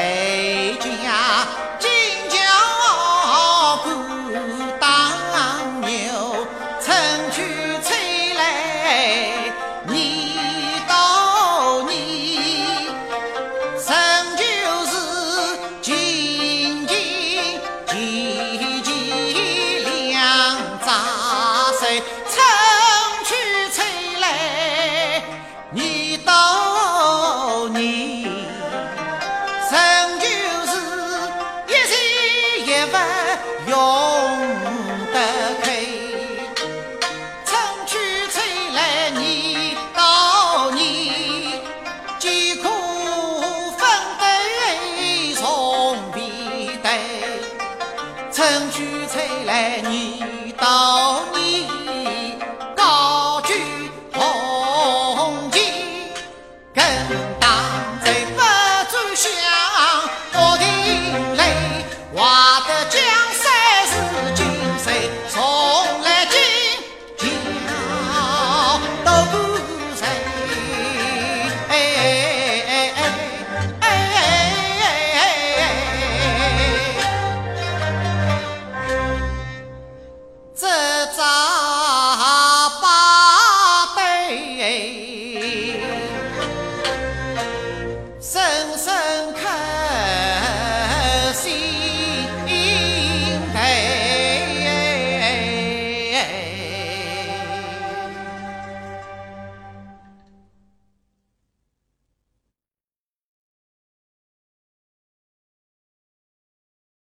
在家尽教父当牛春去秋来年到年仍旧是春去春来，年到年。